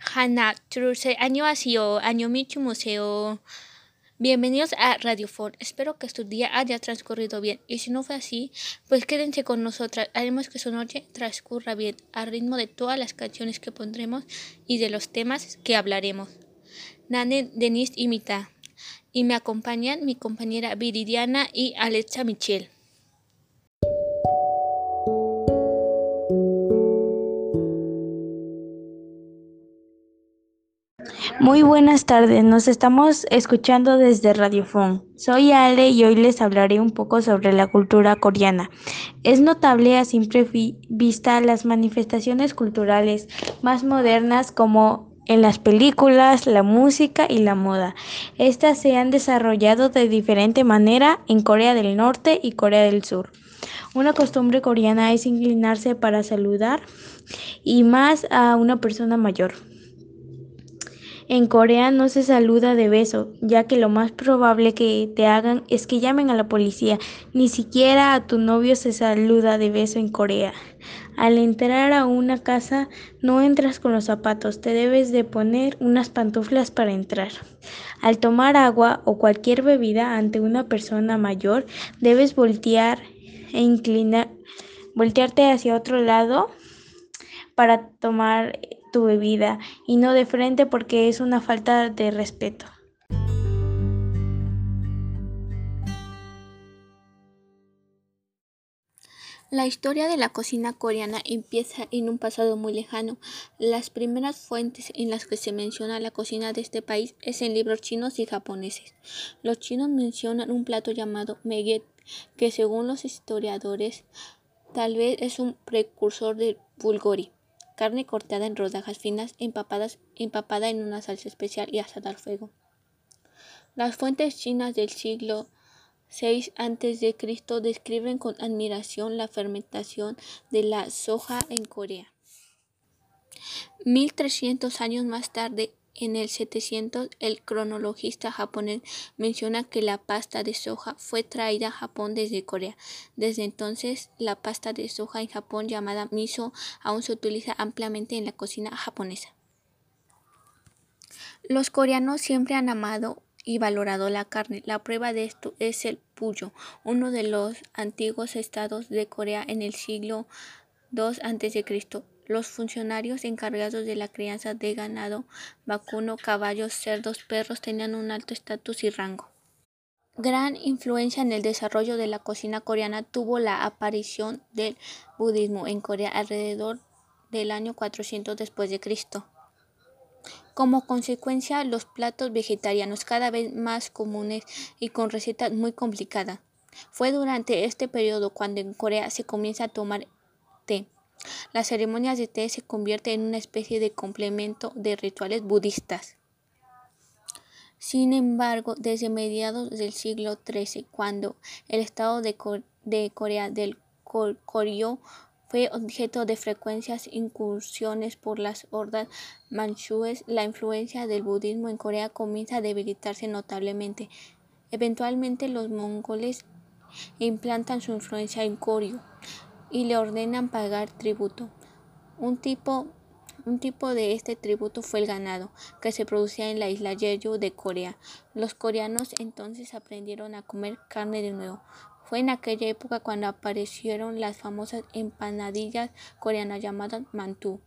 Hanna Truse, año año Michu Museo. Bienvenidos a Radio Ford. Espero que su día haya transcurrido bien. Y si no fue así, pues quédense con nosotras. Haremos que su noche transcurra bien, al ritmo de todas las canciones que pondremos y de los temas que hablaremos. Nane Denise Imita. Y me acompañan mi compañera Viridiana y Alexa Michelle. Muy buenas tardes, nos estamos escuchando desde Radiofón. Soy Ale y hoy les hablaré un poco sobre la cultura coreana. Es notable a simple vista las manifestaciones culturales más modernas como en las películas, la música y la moda. Estas se han desarrollado de diferente manera en Corea del Norte y Corea del Sur. Una costumbre coreana es inclinarse para saludar y más a una persona mayor. En Corea no se saluda de beso, ya que lo más probable que te hagan es que llamen a la policía. Ni siquiera a tu novio se saluda de beso en Corea. Al entrar a una casa no entras con los zapatos, te debes de poner unas pantuflas para entrar. Al tomar agua o cualquier bebida ante una persona mayor, debes voltear e inclinar, voltearte hacia otro lado para tomar tu bebida y no de frente porque es una falta de respeto. La historia de la cocina coreana empieza en un pasado muy lejano. Las primeras fuentes en las que se menciona la cocina de este país es en libros chinos y japoneses. Los chinos mencionan un plato llamado meget, que según los historiadores tal vez es un precursor del bulgori carne cortada en rodajas finas empapada en una salsa especial y asada al fuego. Las fuentes chinas del siglo VI a.C. describen con admiración la fermentación de la soja en Corea. 1300 años más tarde, en el 700, el cronologista japonés menciona que la pasta de soja fue traída a Japón desde Corea. Desde entonces, la pasta de soja en Japón llamada miso aún se utiliza ampliamente en la cocina japonesa. Los coreanos siempre han amado y valorado la carne. La prueba de esto es el puyo, uno de los antiguos estados de Corea en el siglo II a.C. Los funcionarios encargados de la crianza de ganado vacuno, caballos, cerdos, perros tenían un alto estatus y rango. Gran influencia en el desarrollo de la cocina coreana tuvo la aparición del budismo en Corea alrededor del año 400 después de Cristo. Como consecuencia, los platos vegetarianos cada vez más comunes y con recetas muy complicadas. Fue durante este periodo cuando en Corea se comienza a tomar té. Las ceremonias de té se convierten en una especie de complemento de rituales budistas. Sin embargo, desde mediados del siglo XIII, cuando el estado de, Corea del Koryo fue objeto de frecuentes incursiones por las hordas manchúes, la influencia del budismo en Corea comienza a debilitarse notablemente. Eventualmente los mongoles implantan su influencia en Koryo y le ordenan pagar tributo. Un tipo, un tipo de este tributo fue el ganado, que se producía en la isla Jeju de Corea. Los coreanos entonces aprendieron a comer carne de nuevo. Fue en aquella época cuando aparecieron las famosas empanadillas coreanas llamadas mantu.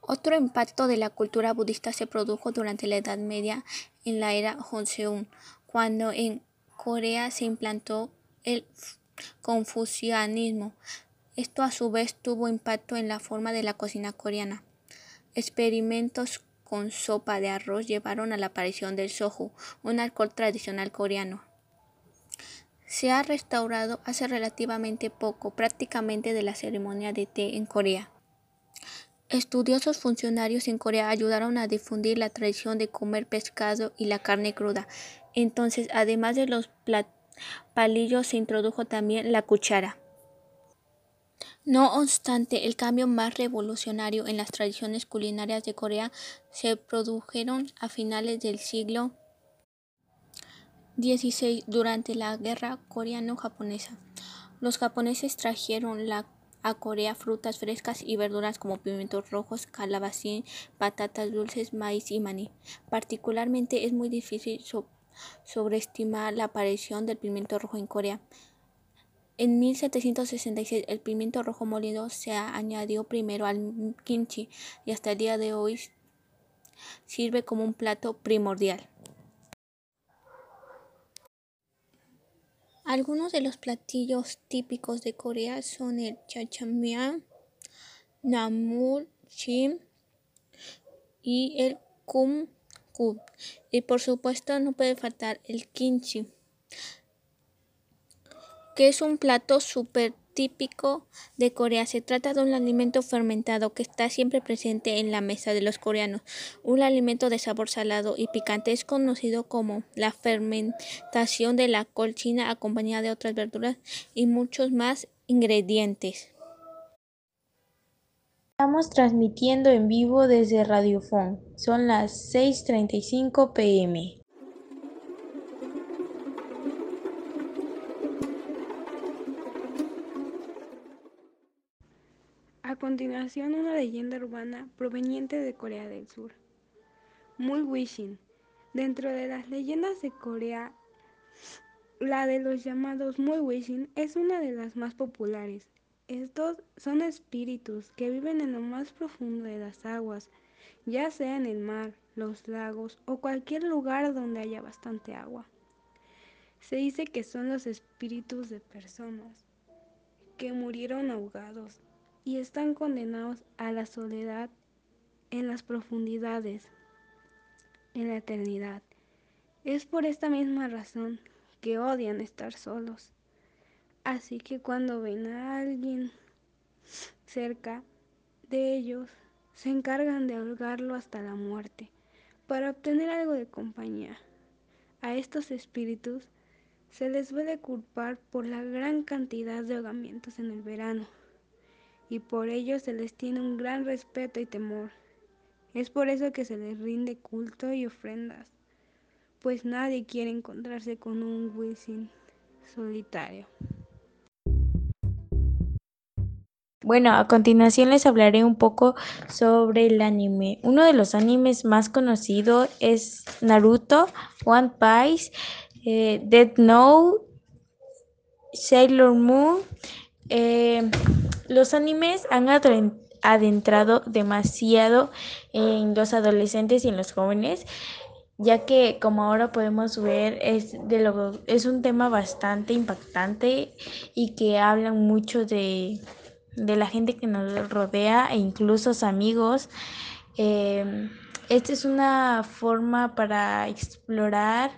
Otro impacto de la cultura budista se produjo durante la Edad Media en la era Joseon, cuando en Corea se implantó el confucianismo. Esto a su vez tuvo impacto en la forma de la cocina coreana. Experimentos con sopa de arroz llevaron a la aparición del soju, un alcohol tradicional coreano. Se ha restaurado hace relativamente poco prácticamente de la ceremonia de té en Corea. Estudiosos funcionarios en Corea ayudaron a difundir la tradición de comer pescado y la carne cruda. Entonces, además de los platos palillo se introdujo también la cuchara. No obstante, el cambio más revolucionario en las tradiciones culinarias de Corea se produjeron a finales del siglo XVI durante la guerra coreano-japonesa. Los japoneses trajeron a Corea frutas frescas y verduras como pimientos rojos, calabacín, patatas dulces, maíz y maní. Particularmente es muy difícil sobreestimar la aparición del pimiento rojo en Corea. En 1766 el pimiento rojo molido se añadió primero al kimchi y hasta el día de hoy sirve como un plato primordial. Algunos de los platillos típicos de Corea son el jajangmyeon, namul chim y el Y por supuesto no puede faltar el kimchi, que es un plato súper típico de Corea. Se trata de un alimento fermentado que está siempre presente en la mesa de los coreanos. Un alimento de sabor salado y picante es conocido como la fermentación de la col china acompañada de otras verduras y muchos más ingredientes. Estamos transmitiendo en vivo desde Radiofón. Son las 6:35 pm. A continuación, una leyenda urbana proveniente de Corea del Sur. Muy Wishing. Dentro de las leyendas de Corea, la de los llamados Muy Wishing es una de las más populares. Estos son espíritus que viven en lo más profundo de las aguas, ya sea en el mar, los lagos o cualquier lugar donde haya bastante agua. Se dice que son los espíritus de personas que murieron ahogados y están condenados a la soledad en las profundidades, en la eternidad. Es por esta misma razón que odian estar solos. Así que cuando ven a alguien cerca de ellos, se encargan de ahogarlo hasta la muerte para obtener algo de compañía. A estos espíritus se les suele culpar por la gran cantidad de ahogamientos en el verano y por ello se les tiene un gran respeto y temor. Es por eso que se les rinde culto y ofrendas, pues nadie quiere encontrarse con un Wisin solitario. Bueno, a continuación les hablaré un poco sobre el anime. Uno de los animes más conocidos es Naruto, One Piece, eh, Dead Note, Sailor Moon. Eh, los animes han adentrado demasiado en los adolescentes y en los jóvenes, ya que como ahora podemos ver es, de lo, es un tema bastante impactante y que hablan mucho de, la gente que nos rodea e incluso amigos. Eh, esta es una forma para explorar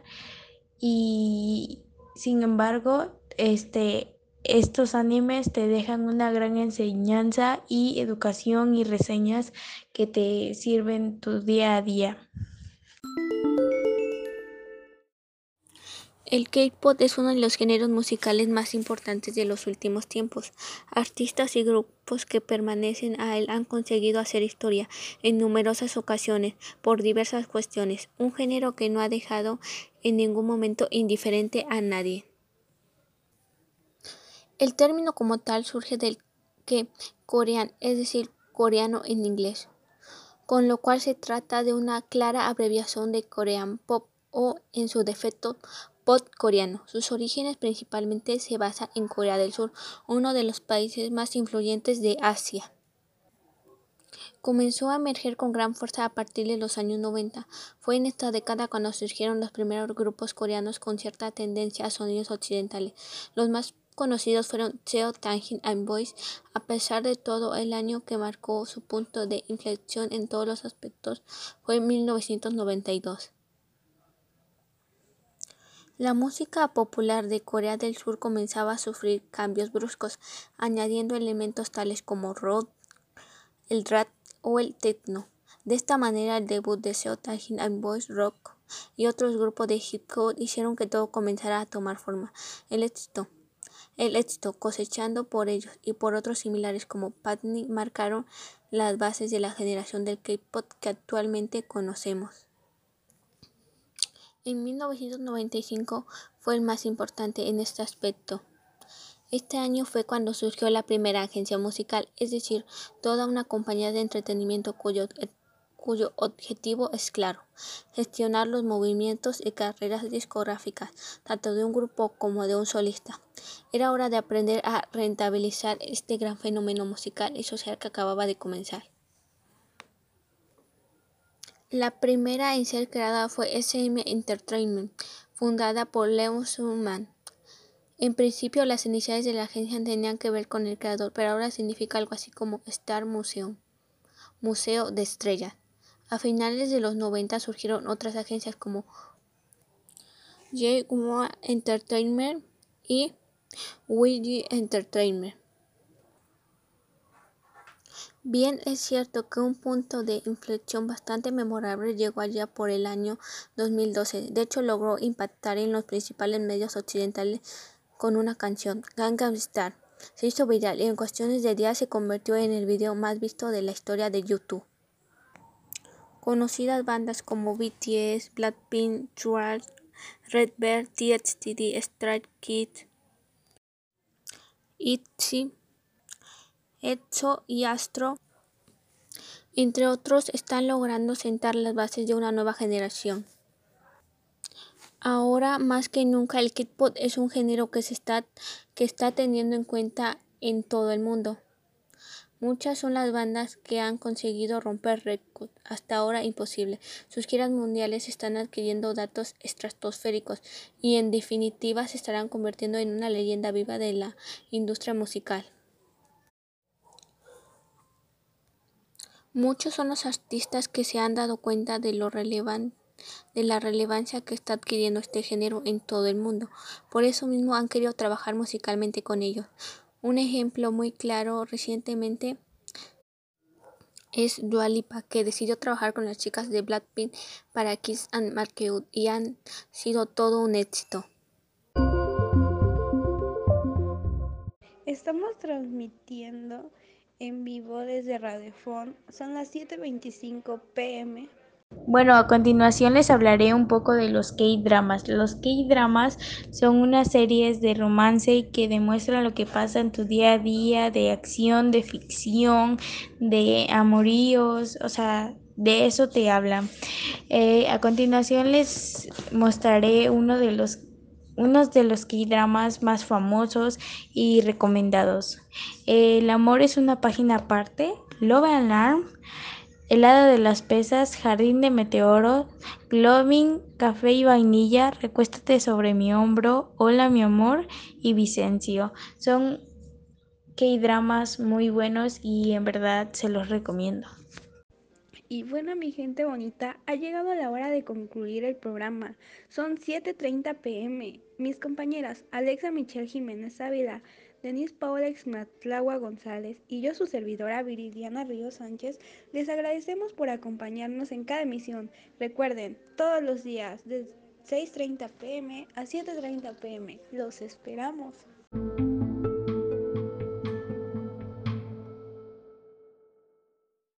y sin embargo este estos animes te dejan una gran enseñanza y educación y reseñas que te sirven tu día a día. El K-pop es uno de los géneros musicales más importantes de los últimos tiempos. Artistas y grupos que permanecen a él han conseguido hacer historia en numerosas ocasiones por diversas cuestiones, un género que no ha dejado en ningún momento indiferente a nadie. El término como tal surge del que corean, es decir, coreano en inglés, con lo cual se trata de una clara abreviación de Korean Pop o, en su defecto, pop coreano. Sus orígenes principalmente se basan en Corea del Sur, uno de los países más influyentes de Asia. Comenzó a emerger con gran fuerza a partir de los años 90. Fue en esta década cuando surgieron los primeros grupos coreanos con cierta tendencia a sonidos occidentales. Los más conocidos fueron Seo Taejin and Boys, a pesar de todo el año que marcó su punto de inflexión en todos los aspectos fue 1992. La música popular de Corea del Sur comenzaba a sufrir cambios bruscos, añadiendo elementos tales como rock, el rap o el techno. De esta manera, el debut de Seo Taejin and Boys Rock y otros grupos de hip hop hicieron que todo comenzara a tomar forma. El éxito el éxito cosechando por ellos y por otros similares como Patney marcaron las bases de la generación del K-pop que actualmente conocemos. En 1995 fue el más importante en este aspecto. Este año fue cuando surgió la primera agencia musical, es decir, toda una compañía de entretenimiento cuyo, cuyo objetivo es claro, gestionar los movimientos y carreras discográficas, tanto de un grupo como de un solista. Era hora de aprender a rentabilizar este gran fenómeno musical y social que acababa de comenzar. La primera en ser creada fue SM Entertainment, fundada por Leon Schumann. En principio las iniciales de la agencia tenían que ver con el creador, pero ahora significa algo así como Star Museum, Museo de Estrellas. A finales de los 90 surgieron otras agencias como J1 Entertainment y WG Entertainment. Bien es cierto que un punto de inflexión bastante memorable llegó allá por el año 2012. De hecho, logró impactar en los principales medios occidentales con una canción, Gangnam Star. Se hizo viral y en cuestiones de días se convirtió en el video más visto de la historia de YouTube. Conocidas bandas como BTS, Blackpink, Red Redbird, TXT, Strike Kids, ITZY, EXO y Astro, entre otros, están logrando sentar las bases de una nueva generación. Ahora más que nunca el K-pop es un género que se está que está teniendo en cuenta en todo el mundo. Muchas son las bandas que han conseguido romper récords, hasta ahora imposible. Sus giras mundiales están adquiriendo datos estratosféricos y en definitiva se estarán convirtiendo en una leyenda viva de la industria musical. Muchos son los artistas que se han dado cuenta de la relevancia que está adquiriendo este género en todo el mundo. Por eso mismo han querido trabajar musicalmente con ellos. Un ejemplo muy claro recientemente es Dua Lipa, que decidió trabajar con las chicas de Blackpink para Kiss and Markeut y han sido todo un éxito. Estamos transmitiendo en vivo desde Radiofon. Son las 7.25 pm. Bueno, a continuación les hablaré un poco de los K-dramas. Los K-dramas son unas series de romance que demuestran lo que pasa en tu día a día, de acción, de ficción, de amoríos, o sea, de eso te hablan. Eh, a continuación les mostraré uno de los unos de los K-dramas más famosos y recomendados. El amor es una página aparte, Love Alarm, helada de las pesas, jardín de meteoros, globing, café y vainilla, recuéstate sobre mi hombro, hola mi amor y Vicencio. Son K-dramas muy buenos y en verdad se los recomiendo. Y bueno, mi gente bonita, ha llegado la hora de concluir el programa. Son 7.30 pm. Mis compañeras Alexa Michelle Jiménez Ávila, Denise Paola Exmatlagua González y yo, su servidora Viridiana Río Sánchez, les agradecemos por acompañarnos en cada emisión. Recuerden, todos los días, de 6.30 pm a 7.30 pm. Los esperamos.